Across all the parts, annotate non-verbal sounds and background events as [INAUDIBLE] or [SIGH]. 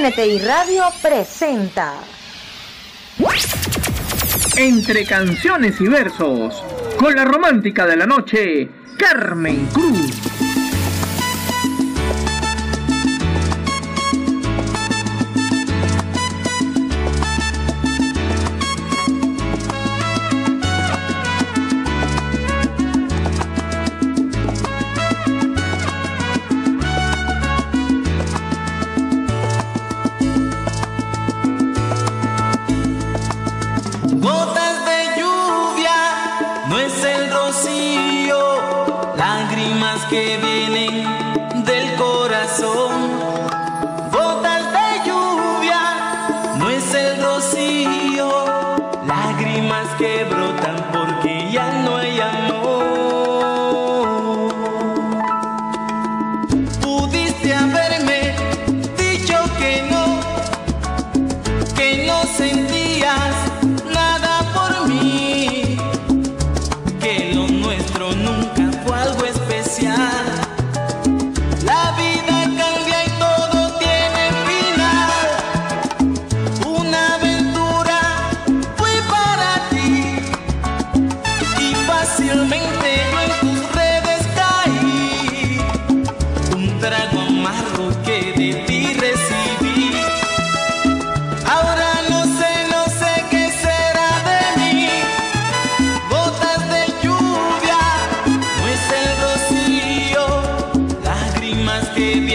NTI Radio presenta. Entre canciones y versos, con la romántica de la noche, Carmen Cruz. baby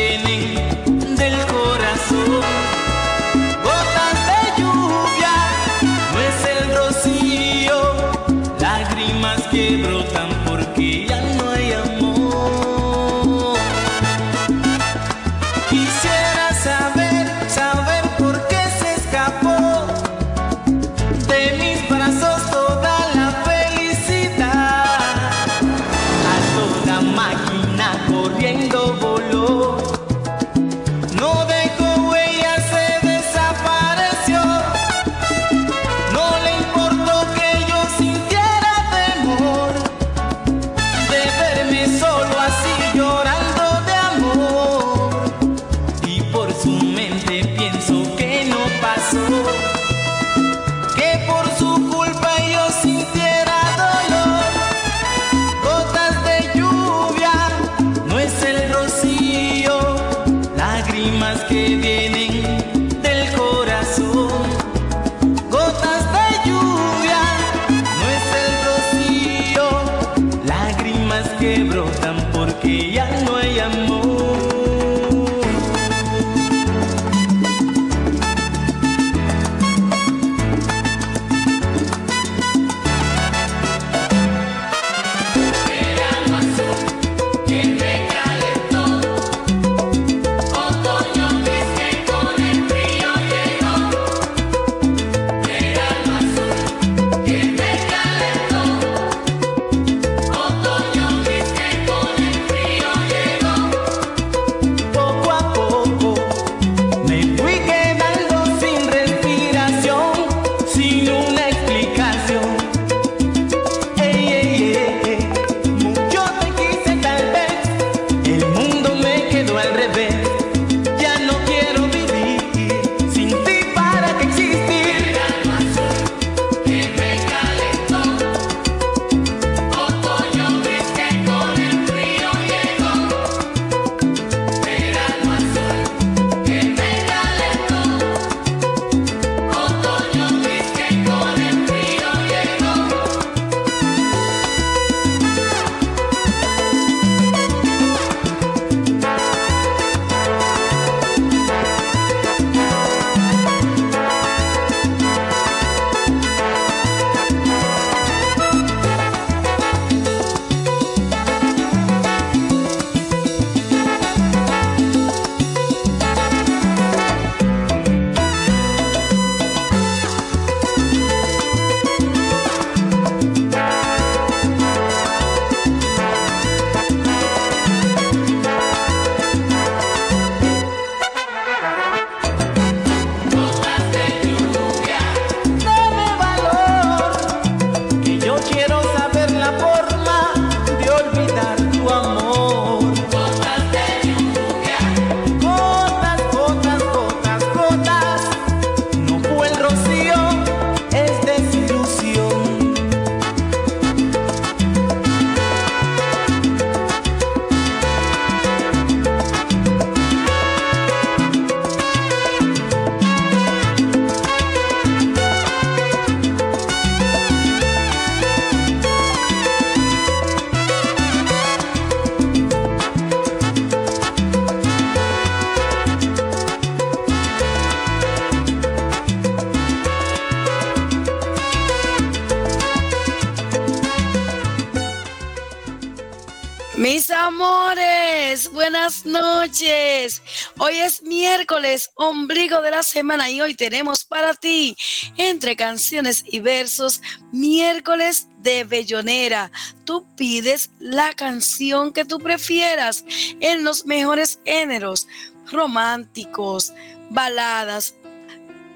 amores, buenas noches. Hoy es miércoles, ombligo de la semana y hoy tenemos para ti, entre canciones y versos, miércoles de Bellonera. Tú pides la canción que tú prefieras en los mejores géneros, románticos, baladas,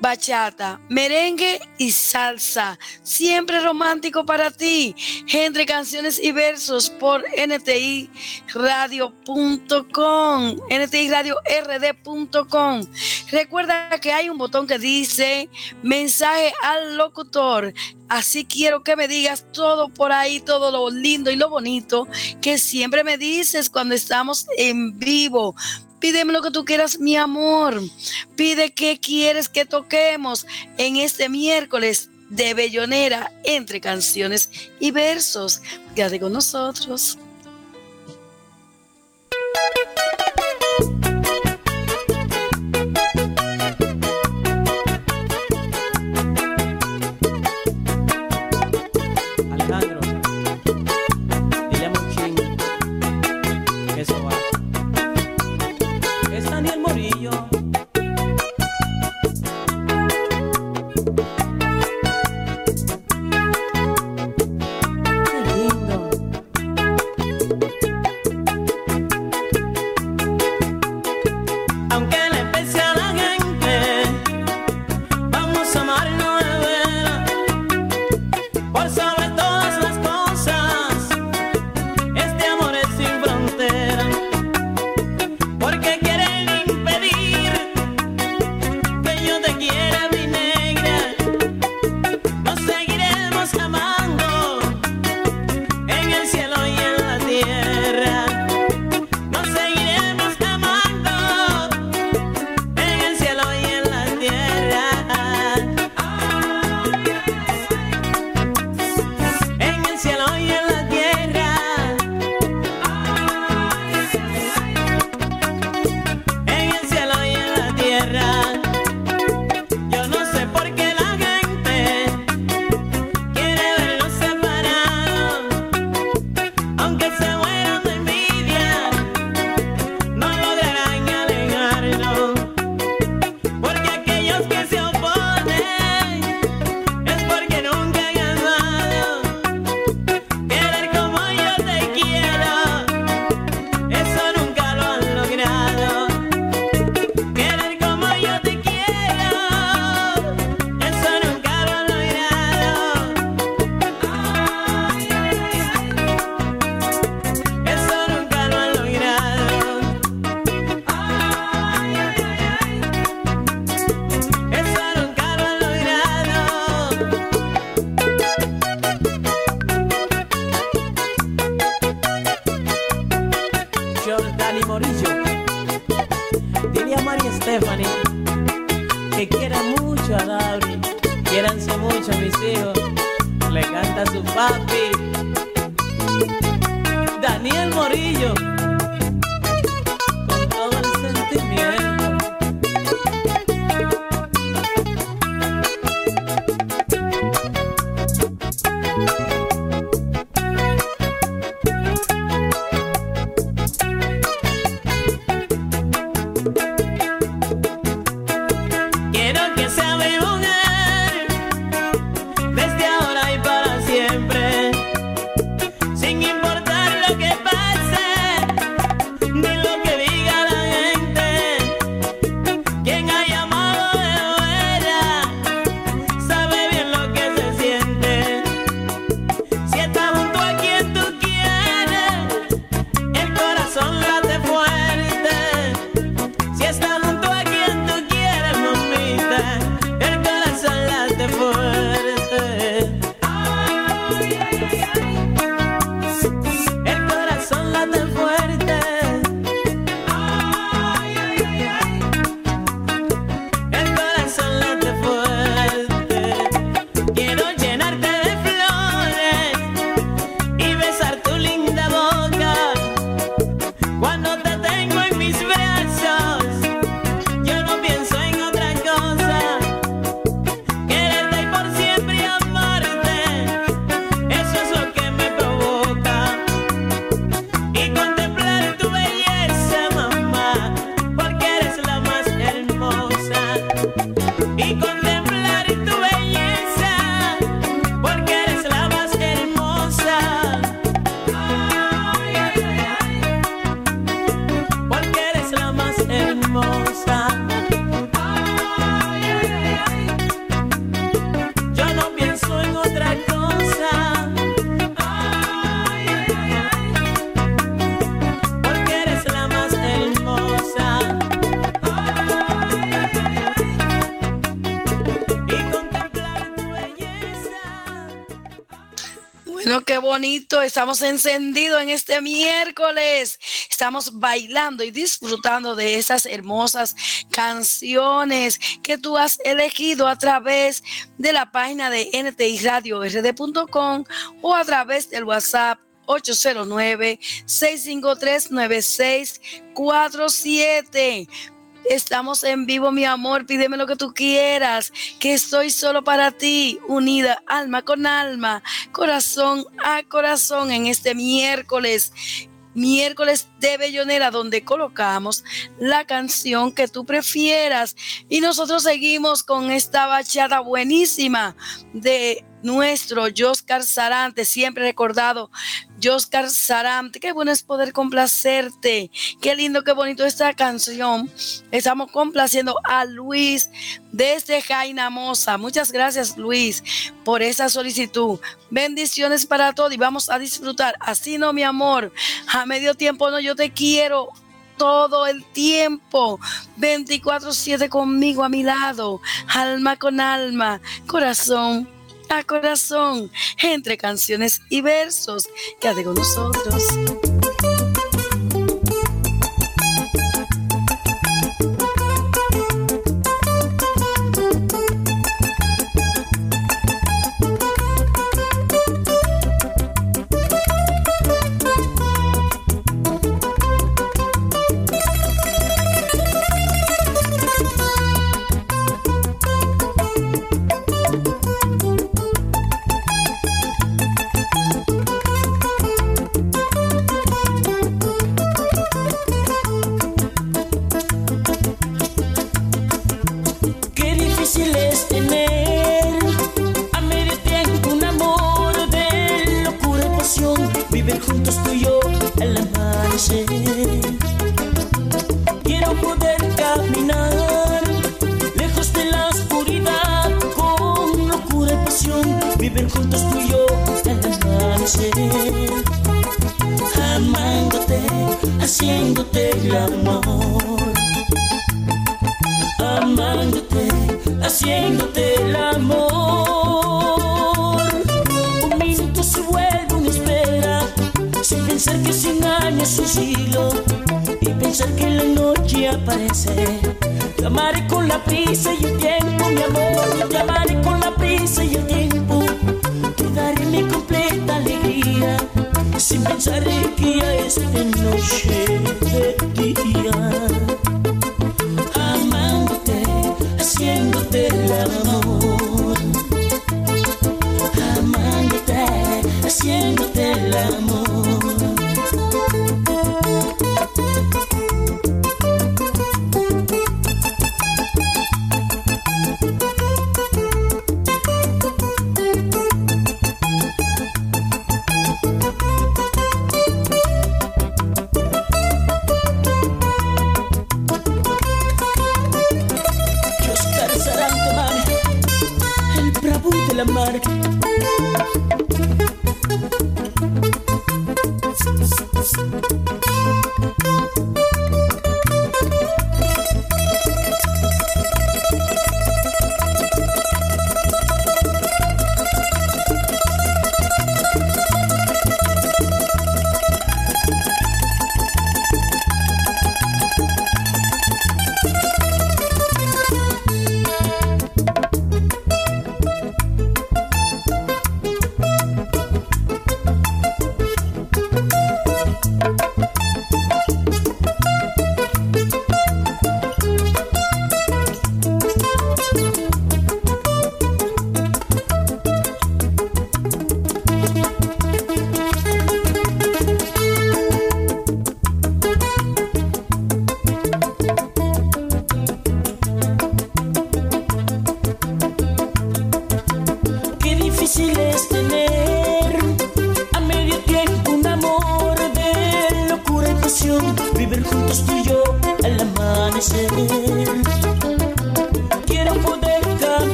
bachata, merengue y salsa. Siempre romántico para ti. Entre canciones y versos por NTI Radio.com, NTI Radio RD.com. Recuerda que hay un botón que dice mensaje al locutor. Así quiero que me digas todo por ahí, todo lo lindo y lo bonito que siempre me dices cuando estamos en vivo. Pídeme lo que tú quieras, mi amor. Pide qué quieres que toquemos en este miércoles de Bellonera entre canciones y versos. Quédate con nosotros. Quiero que sea mi mujer desde ahora y Estamos encendidos en este miércoles. Estamos bailando y disfrutando de esas hermosas canciones que tú has elegido a través de la página de NTI Radio RD.com o a través del WhatsApp 809-653-9647. Estamos en vivo, mi amor. Pídeme lo que tú quieras. Que estoy solo para ti, unida alma con alma, corazón a corazón en este miércoles miércoles de Bellonera, donde colocamos la canción que tú prefieras. Y nosotros seguimos con esta bachata buenísima de nuestro Joscar Sarante, siempre recordado, Joscar Sarante. Qué bueno es poder complacerte. Qué lindo, qué bonito esta canción. Estamos complaciendo a Luis desde Jaina Moza. Muchas gracias, Luis, por esa solicitud. Bendiciones para todos y vamos a disfrutar. Así no, mi amor. A medio tiempo no, yo te quiero todo el tiempo, 24/7 conmigo a mi lado, alma con alma, corazón a corazón, entre canciones y versos. Quédate con nosotros.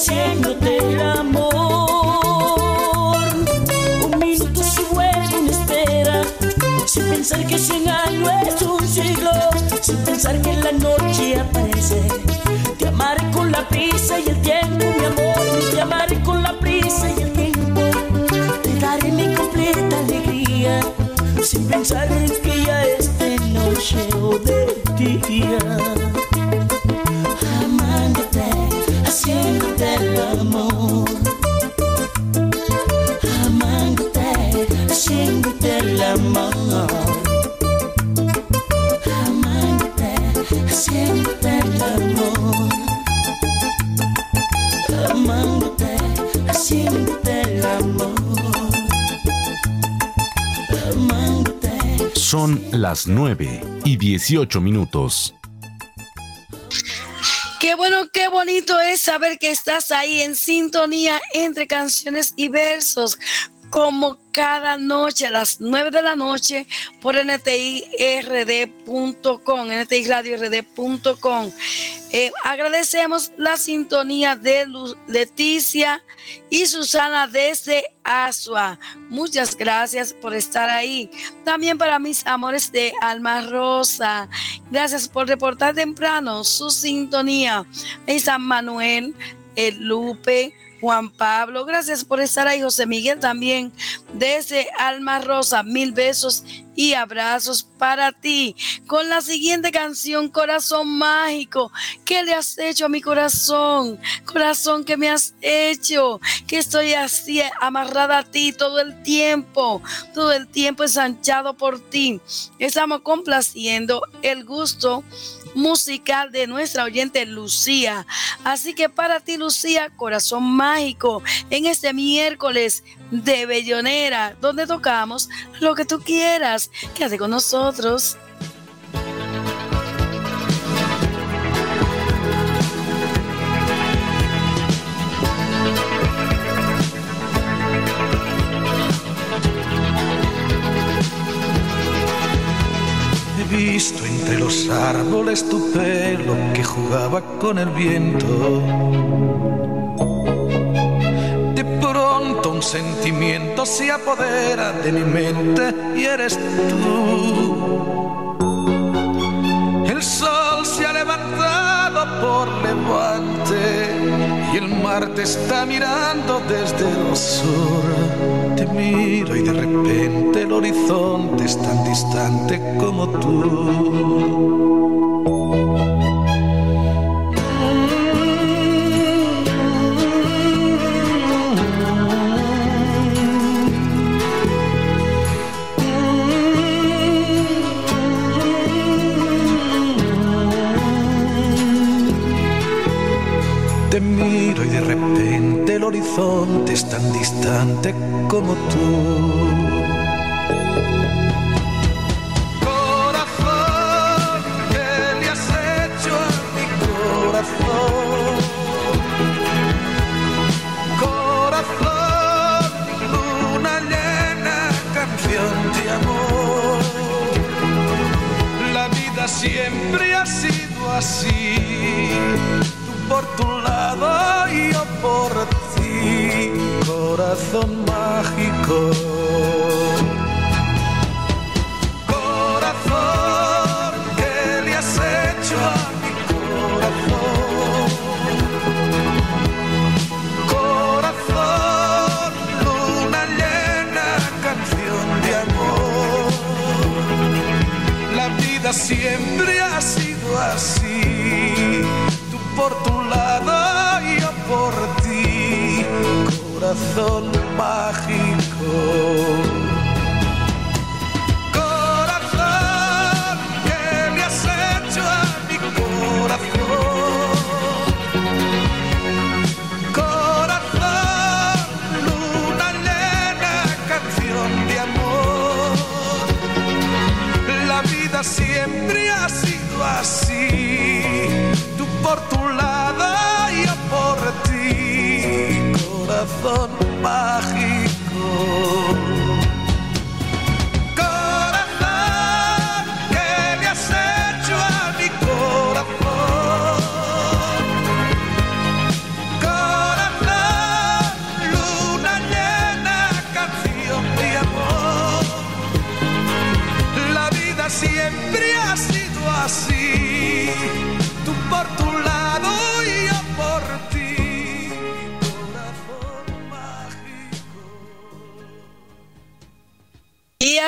haciéndote el amor. Un minuto se vuelve una espera, sin pensar que cien años es un siglo, sin pensar que la noche aparece. Te amaré con la prisa y el tiempo, mi amor, te amaré con la prisa y el tiempo. Te daré mi completa alegría, sin pensar que ya es de noche o de día. Las 9 y 18 minutos. Qué bueno, qué bonito es saber que estás ahí en sintonía entre canciones y versos como cada noche a las 9 de la noche por ntird.com, ntiradiord.com. Eh, agradecemos la sintonía de Leticia y Susana desde Asua. Muchas gracias por estar ahí. También para mis amores de Alma Rosa. Gracias por reportar temprano su sintonía. Y San Manuel, el Lupe, Juan Pablo, gracias por estar ahí, José Miguel también, desde Alma Rosa, mil besos y abrazos para ti. Con la siguiente canción, Corazón Mágico, ¿qué le has hecho a mi corazón? Corazón, ¿qué me has hecho? Que estoy así amarrada a ti todo el tiempo, todo el tiempo ensanchado por ti. Estamos complaciendo el gusto musical de nuestra oyente Lucía. Así que para ti, Lucía, corazón mágico, en este miércoles de Bellonera, donde tocamos lo que tú quieras. Quédate con nosotros. Visto entre los árboles tu pelo que jugaba con el viento. De pronto un sentimiento se apodera de mi mente y eres tú. El sol se ha levantado por levante y el mar te está mirando desde el sur. Te miro y de repente el horizonte es tan distante como tú. Horizonte es tan distante como tú. Corazón, ¿qué le has hecho a mi corazón? Corazón, luna llena, canción de amor. La vida siempre ha sido así por tu lado y yo por ti, corazón mágico. Corazón, ¿qué le has hecho a mi corazón? Corazón, luna llena, canción de amor. La vida siempre ha sido así corazón mágico.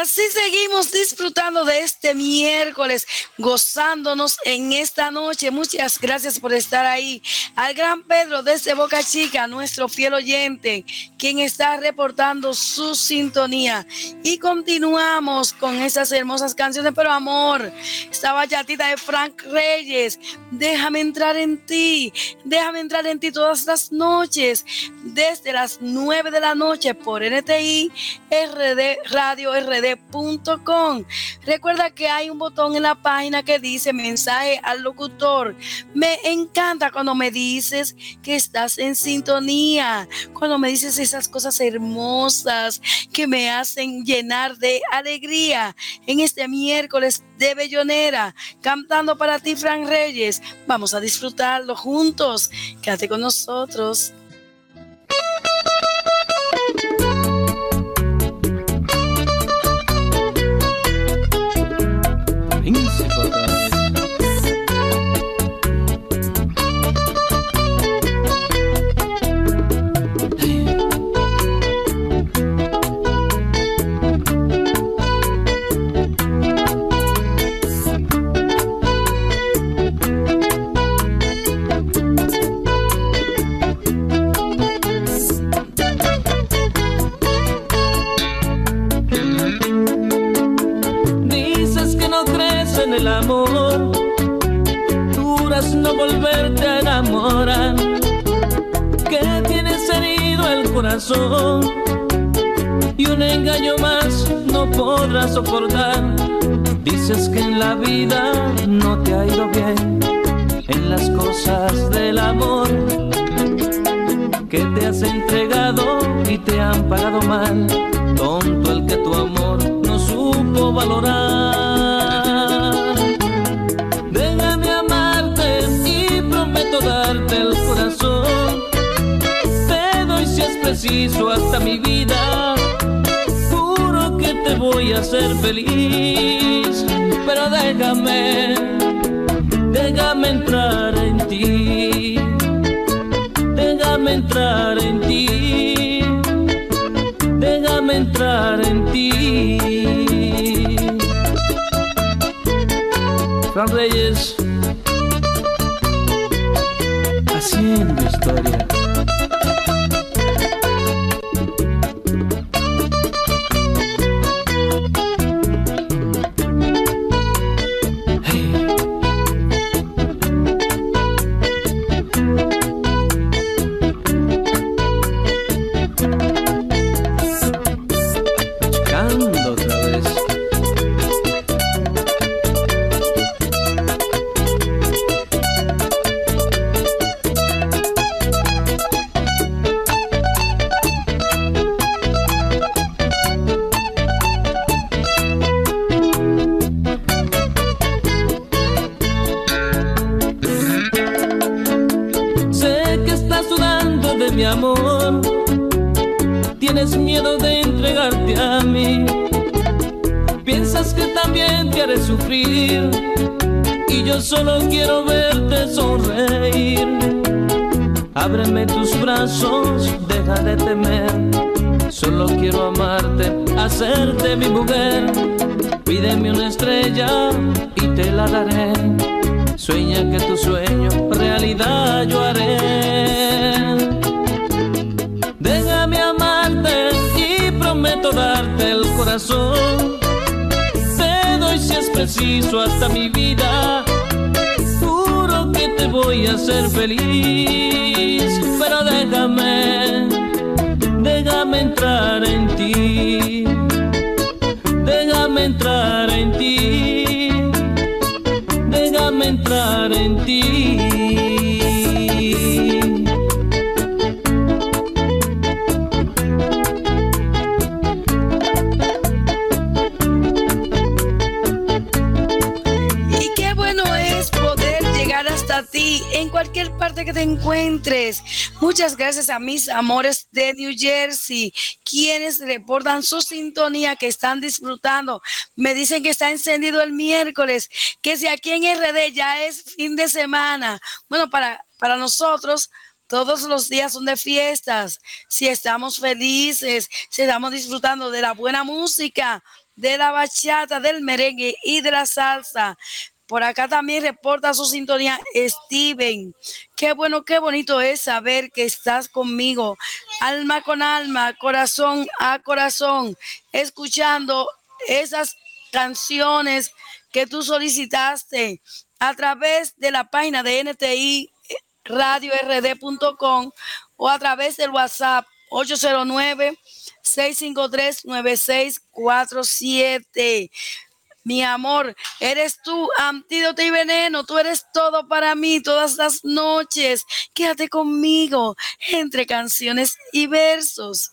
Así seguimos disfrutando de este miércoles, gozándonos en esta noche. Muchas gracias por estar ahí. Al gran Pedro desde Boca Chica, nuestro fiel oyente, quien está reportando su sintonía. Y continuamos con esas hermosas canciones, pero amor, esta bachatita de Frank Reyes, déjame entrar en ti, déjame entrar en ti todas las noches, desde las 9 de la noche por NTI, RD Radio rd.com. Recuerda que hay un botón en la página que dice mensaje al locutor. Me encanta cuando me dices que estás en sintonía, cuando me dices esas cosas hermosas que me hacen llenar de alegría en este miércoles de Bellonera, cantando para ti, Fran Reyes. Vamos a disfrutarlo juntos. Quédate con nosotros. Y un engaño más no podrás soportar. Dices que en la vida no te ha ido bien en las cosas del amor que te has entregado y te han pagado mal. Tonto el que tu amor no supo valorar. Preciso hasta mi vida. Juro que te voy a hacer feliz, pero déjame, déjame entrar en ti. Déjame entrar en ti. Déjame entrar en ti. Fran Reyes haciendo historia. que tu sueño realidad yo haré. Déjame amarte y prometo darte el corazón. Te doy si es preciso hasta mi vida. Juro que te voy a hacer feliz, pero déjame, déjame entrar en ti. Déjame entrar en ti. Muchas gracias a mis amores de New Jersey, quienes reportan su sintonía, que están disfrutando. Me dicen que está encendido el miércoles, que si aquí en RD ya es fin de semana. Bueno, para, para nosotros, todos los días son de fiestas. Si estamos felices, si estamos disfrutando de la buena música, de la bachata, del merengue y de la salsa. Por acá también reporta su sintonía Steven. Qué bueno, qué bonito es saber que estás conmigo, alma con alma, corazón a corazón, escuchando esas canciones que tú solicitaste a través de la página de NTI radiord.com o a través del WhatsApp 809 653 9647. Mi amor, eres tú, antídoto y veneno, tú eres todo para mí todas las noches. Quédate conmigo entre canciones y versos.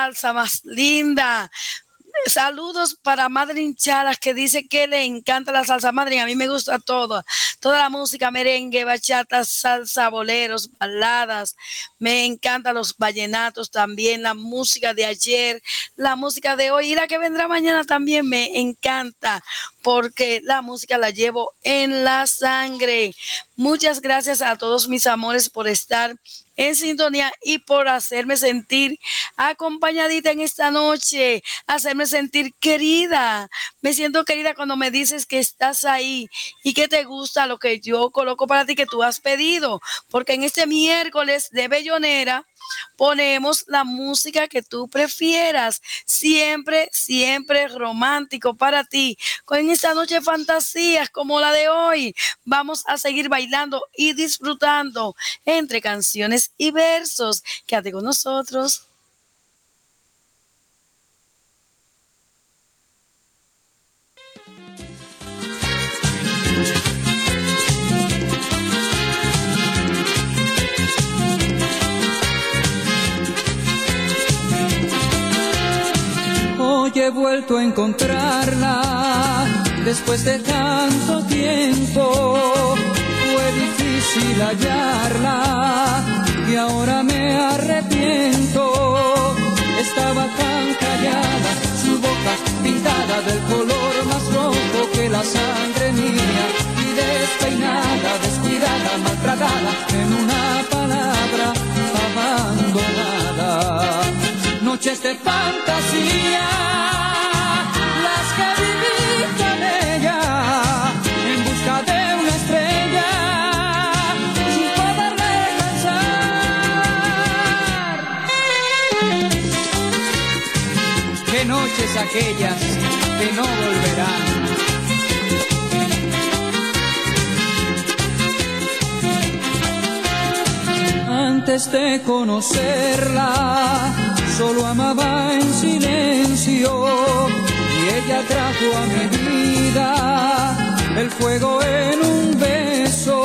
Salsa más linda! Saludos para Madre Hinchadas que dice que le encanta la salsa madre. A mí me gusta todo. Toda la música, merengue, bachata, salsa, boleros, baladas. Me encantan los vallenatos también, la música de ayer, la música de hoy y la que vendrá mañana también me encanta porque la música la llevo en la sangre. Muchas gracias a todos mis amores por estar en sintonía y por hacerme sentir acompañadita en esta noche, hacerme sentir querida. Me siento querida cuando me dices que estás ahí y que te gusta lo que yo coloco para ti que tú has pedido, porque en este miércoles de Bellonera ponemos la música que tú prefieras, siempre, siempre romántico para ti. Con esta noche de fantasías como la de hoy, vamos a seguir bailando y disfrutando entre canciones y versos. Quédate con nosotros. Hoy he vuelto a encontrarla después de tanto tiempo. Fue difícil hallarla y ahora me arrepiento. Estaba tan callada, su boca pintada del color más rojo que la sangre mía y despeinada, descuidada, maltratada en una noches de fantasía, las que viví con ella, en busca de una estrella, sin poderla alcanzar. Qué noches aquellas que no volverán. Antes de conocerla, solo amaba en silencio y ella trajo a mi vida el fuego en un beso.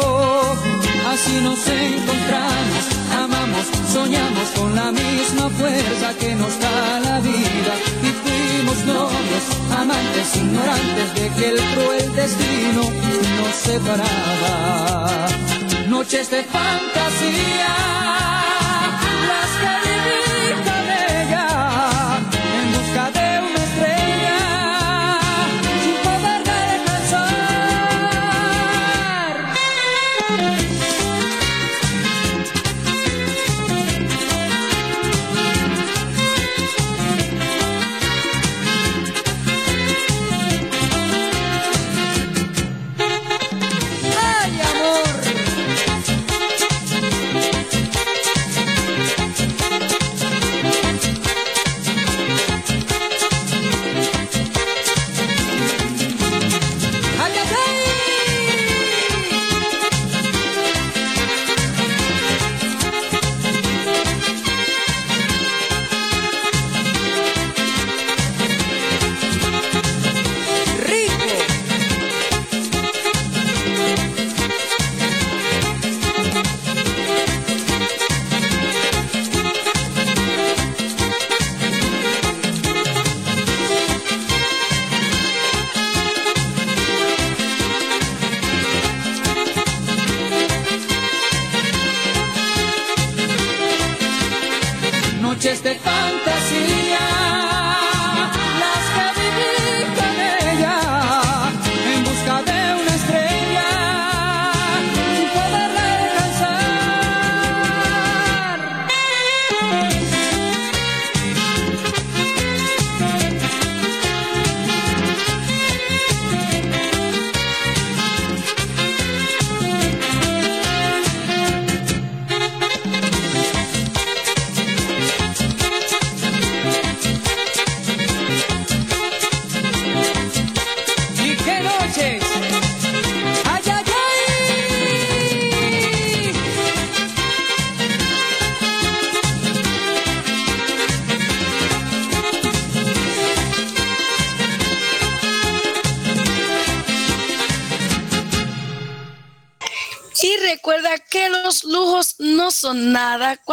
Así nos encontramos, amamos, soñamos con la misma fuerza que nos da la vida y fuimos novios, amantes, ignorantes de que el cruel destino nos separaba. Noches de fantasía,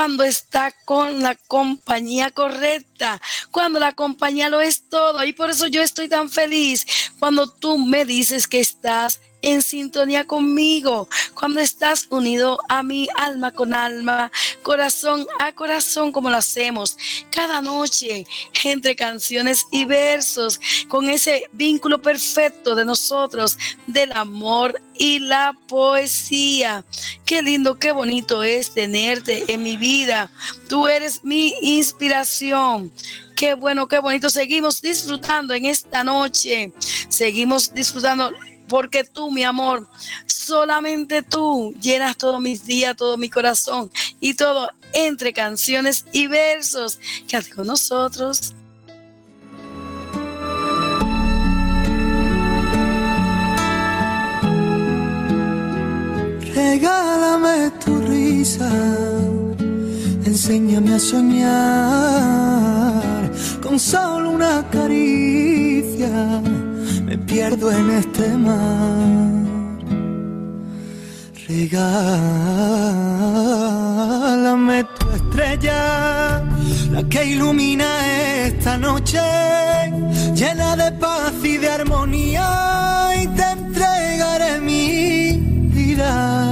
cuando está con la compañía correcta, cuando la compañía lo es todo. Y por eso yo estoy tan feliz cuando tú me dices que estás en sintonía conmigo, cuando estás unido a mi alma con alma, corazón a corazón, como lo hacemos cada noche entre canciones y versos, con ese vínculo perfecto de nosotros, del amor y la poesía. Qué lindo, qué bonito es tenerte en mi vida. Tú eres mi inspiración. Qué bueno, qué bonito. Seguimos disfrutando en esta noche. Seguimos disfrutando porque tú, mi amor, solamente tú llenas todos mis días, todo mi corazón y todo entre canciones y versos. Quédate con nosotros. Regálame tu risa, enséñame a soñar con solo una caricia me pierdo en este mar. Regálame tu estrella, la que ilumina esta noche, llena de paz y de armonía, y te entregaré mi vida.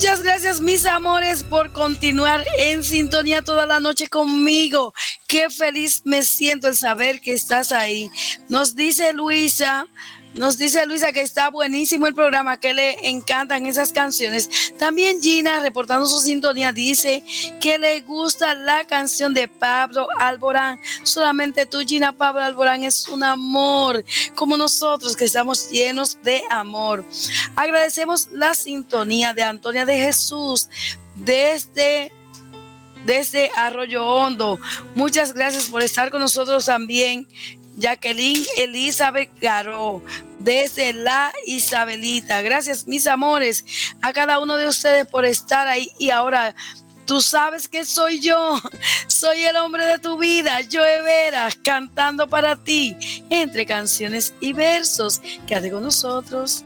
Muchas gracias, mis amores, por continuar en sintonía toda la noche conmigo. Qué feliz me siento el saber que estás ahí. Nos dice Luisa, nos dice Luisa que está buenísimo el programa, que le encantan esas canciones. También Gina, reportando su sintonía, dice que le gusta la canción de Pablo Alborán. Solamente tú, Gina Pablo Alborán, es un amor, como nosotros que estamos llenos de amor. Agradecemos la sintonía de Antonia de Jesús. desde desde Arroyo Hondo. Muchas gracias por estar con nosotros también. Jacqueline Elizabeth Garó, desde la Isabelita. Gracias, mis amores, a cada uno de ustedes por estar ahí. Y ahora, tú sabes que soy yo, soy el hombre de tu vida, Joe Veras, cantando para ti, entre canciones y versos. Quédate con nosotros.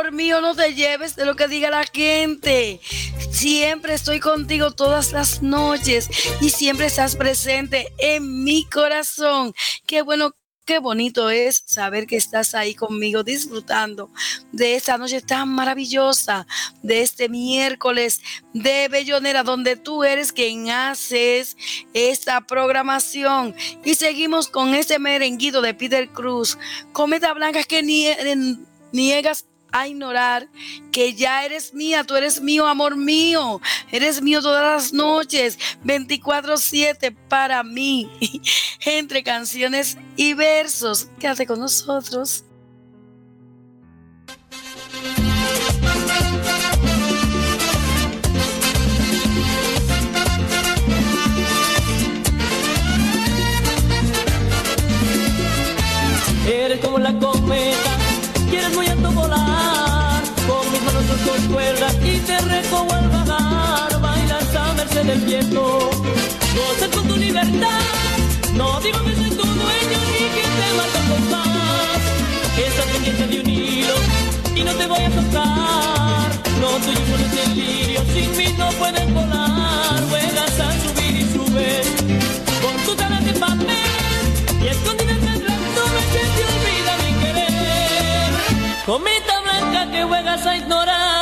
Amor mío, no te lleves de lo que diga la gente. Siempre estoy contigo todas las noches y siempre estás presente en mi corazón. Qué bueno qué bonito es saber que estás ahí conmigo disfrutando de esta noche tan maravillosa, de este miércoles de Bellonera, donde tú eres quien haces esta programación. Y seguimos con este merenguido de Peter Cruz, Cometa Blanca que niegas a ignorar que ya eres mía, tú eres mío, amor mío, eres mío todas las noches, 24/7 para mí, [LAUGHS] entre canciones y versos. Quédate con nosotros. Eres como la cometa merced del viento, gozas con tu libertad, no digo que soy tu dueño ni que te marca con más, estás pendiente de un hilo y no te voy a tocar, no solo es el lirio, sin mí no puedes volar, juegas a subir y subes, con tus alas de papel. Y escondidas en las nubes se te olvida mi querer. Cometa blanca que juegas a ignorar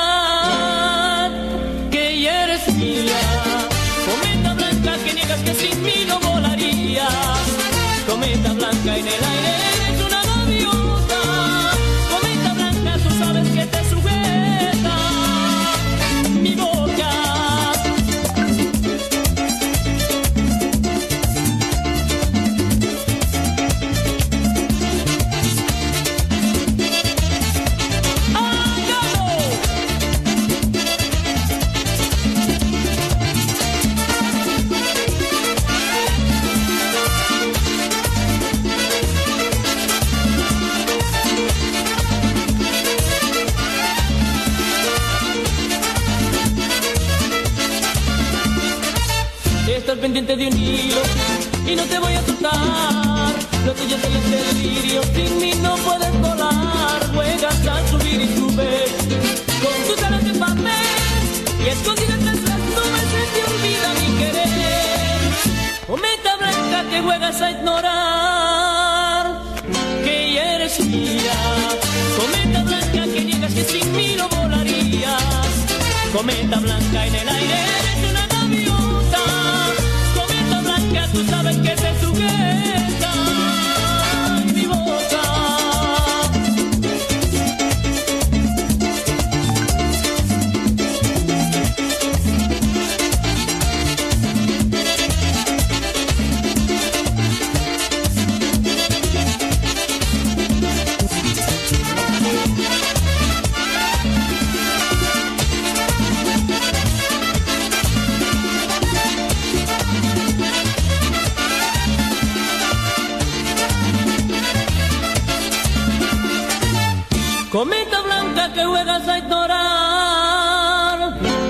que juegas a ignorar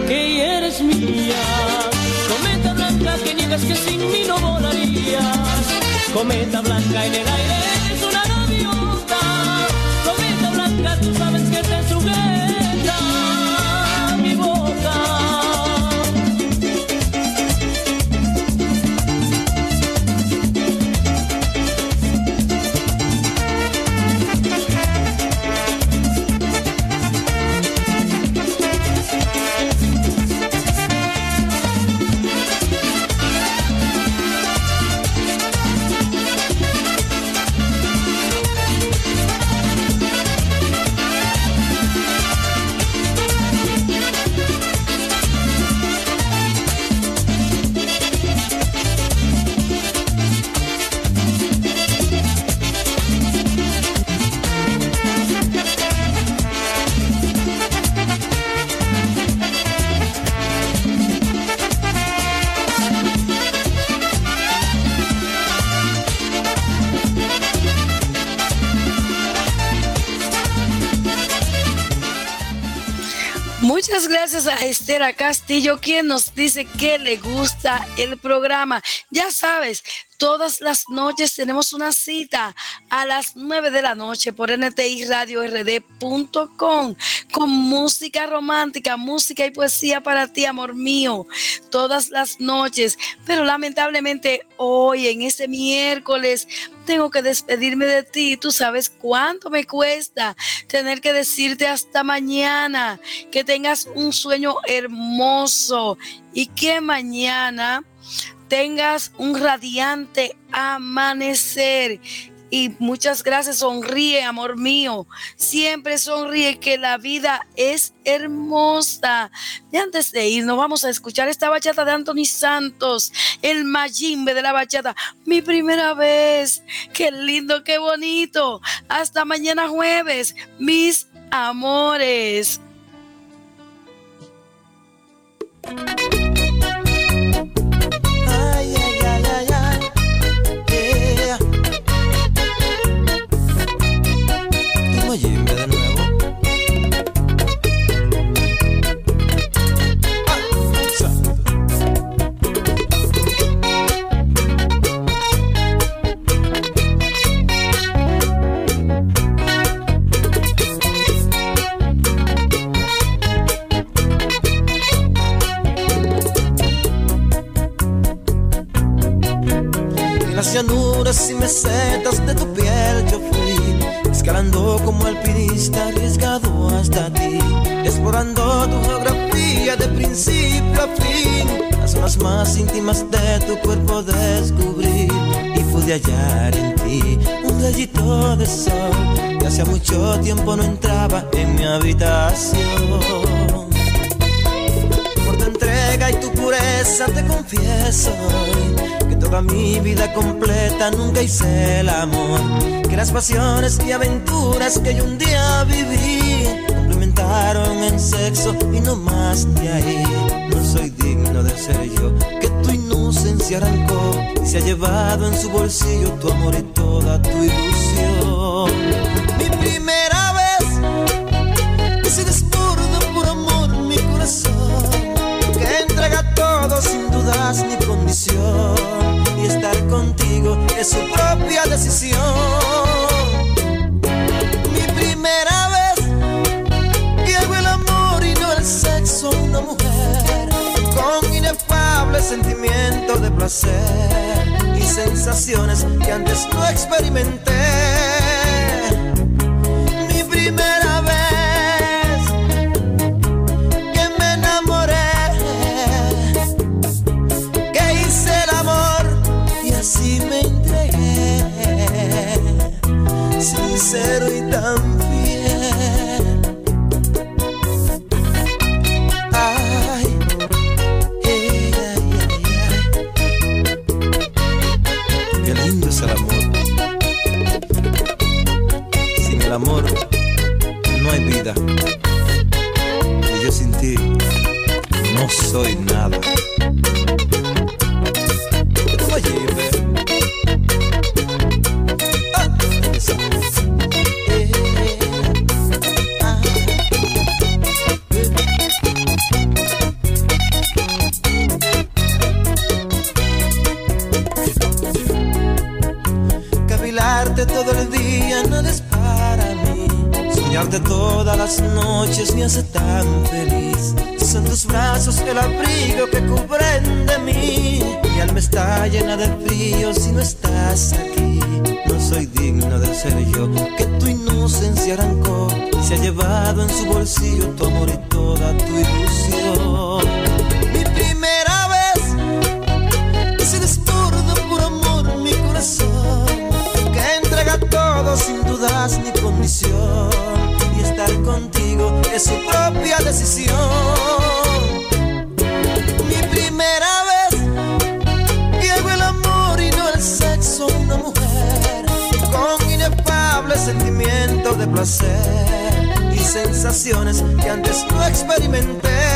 que eres mía. Cometa blanca que niegas que sin mí no volarías. Cometa blanca en el aire eres una gaviota. Cometa blanca tú sabes que te sujeta Castillo, quien nos dice que le gusta el programa. Ya sabes, Todas las noches tenemos una cita a las 9 de la noche por NTI Radio RD.com con música romántica, música y poesía para ti, amor mío. Todas las noches. Pero lamentablemente hoy, en este miércoles, tengo que despedirme de ti. Tú sabes cuánto me cuesta tener que decirte hasta mañana. Que tengas un sueño hermoso y que mañana tengas un radiante amanecer. Y muchas gracias, sonríe, amor mío. Siempre sonríe que la vida es hermosa. Y antes de irnos, vamos a escuchar esta bachata de Anthony Santos, el Majimbe de la bachata. Mi primera vez. Qué lindo, qué bonito. Hasta mañana jueves, mis amores. Las llanuras y mesetas de tu piel yo fui Escalando como alpinista arriesgado hasta ti Explorando tu geografía de principio a fin. Las zonas más íntimas de tu cuerpo descubrí Y pude hallar en ti un rayito de sol. Que hacía mucho tiempo no entraba en mi habitación pureza te confieso toda mi vida completa nunca hice el amor. Que las pasiones y aventuras que yo un día viví complementaron en sexo y no más de ahí. No soy digno de ser yo, que tu inocencia arrancó y se ha llevado en su bolsillo tu amor y toda tu ilusión. Mi primera vez sin dudas ni condición estar contigo es su propia decisión. Mi primera vez que hago el amor y no el sexo una mujer con inefable sentimiento de placer y sensaciones que antes no experimenté. Soy llena frío si no estás aquí. No soy digno de ser yo, que tu inocencia arrancó. Se ha llevado en su bolsillo tu amor y toda tu ilusión. Mi primera vez se desborda por amor mi corazón. Que entrega todo sin dudas ni condición estar contigo es su propia decisión. De placer y sensaciones que antes no experimenté.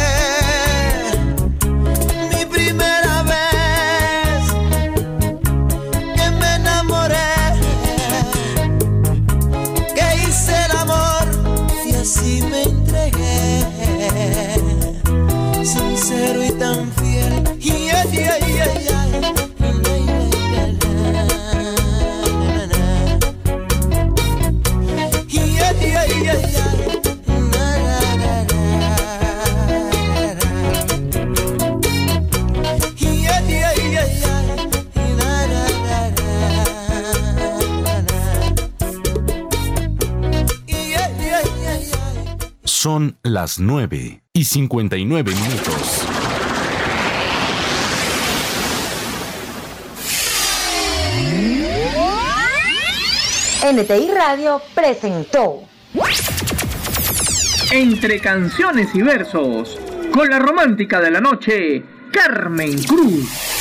Son las 9 y 59 minutos. NTI Radio presentó Entre canciones y versos, con la romántica de la noche, Carmen Cruz.